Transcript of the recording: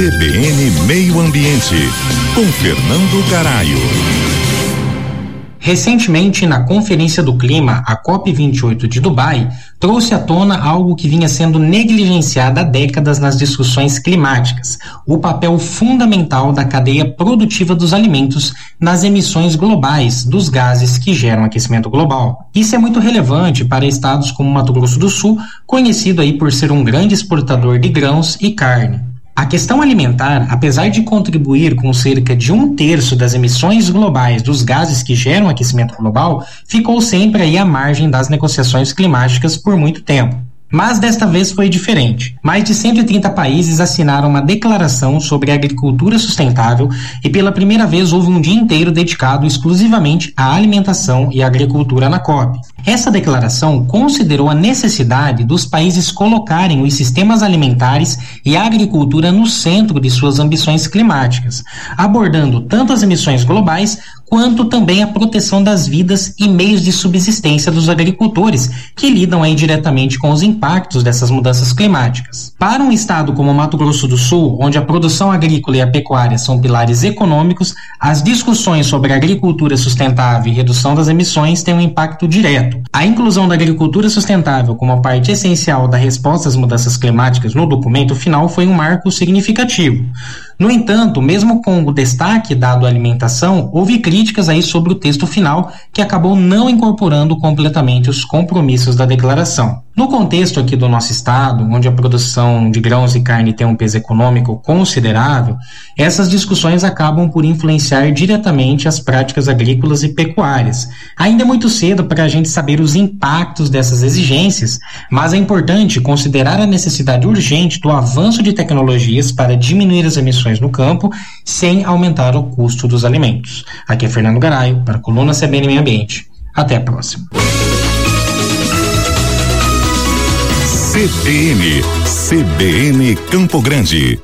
CBN Meio Ambiente, com Fernando Caralho. Recentemente, na Conferência do Clima, a COP28 de Dubai, trouxe à tona algo que vinha sendo negligenciado há décadas nas discussões climáticas: o papel fundamental da cadeia produtiva dos alimentos nas emissões globais dos gases que geram aquecimento global. Isso é muito relevante para estados como Mato Grosso do Sul, conhecido aí por ser um grande exportador de grãos e carne. A questão alimentar, apesar de contribuir com cerca de um terço das emissões globais dos gases que geram aquecimento global, ficou sempre aí à margem das negociações climáticas por muito tempo. Mas desta vez foi diferente. Mais de 130 países assinaram uma declaração sobre agricultura sustentável e pela primeira vez houve um dia inteiro dedicado exclusivamente à alimentação e agricultura na COP. Essa declaração considerou a necessidade dos países colocarem os sistemas alimentares e a agricultura no centro de suas ambições climáticas, abordando tanto as emissões globais quanto também a proteção das vidas e meios de subsistência dos agricultores, que lidam aí diretamente com os impactos dessas mudanças climáticas. Para um estado como Mato Grosso do Sul, onde a produção agrícola e a pecuária são pilares econômicos, as discussões sobre agricultura sustentável e redução das emissões têm um impacto direto. A inclusão da agricultura sustentável como parte essencial da resposta às mudanças climáticas no documento final foi um marco significativo. No entanto, mesmo com o destaque dado à alimentação, houve críticas aí sobre o texto final, que acabou não incorporando completamente os compromissos da declaração. No contexto aqui do nosso estado, onde a produção de grãos e carne tem um peso econômico considerável, essas discussões acabam por influenciar diretamente as práticas agrícolas e pecuárias. Ainda é muito cedo para a gente saber os impactos dessas exigências, mas é importante considerar a necessidade urgente do avanço de tecnologias para diminuir as emissões no campo sem aumentar o custo dos alimentos. Aqui é Fernando Garaio, para a Coluna CBN Meio Ambiente. Até a próxima. CBN, CBN Campo Grande.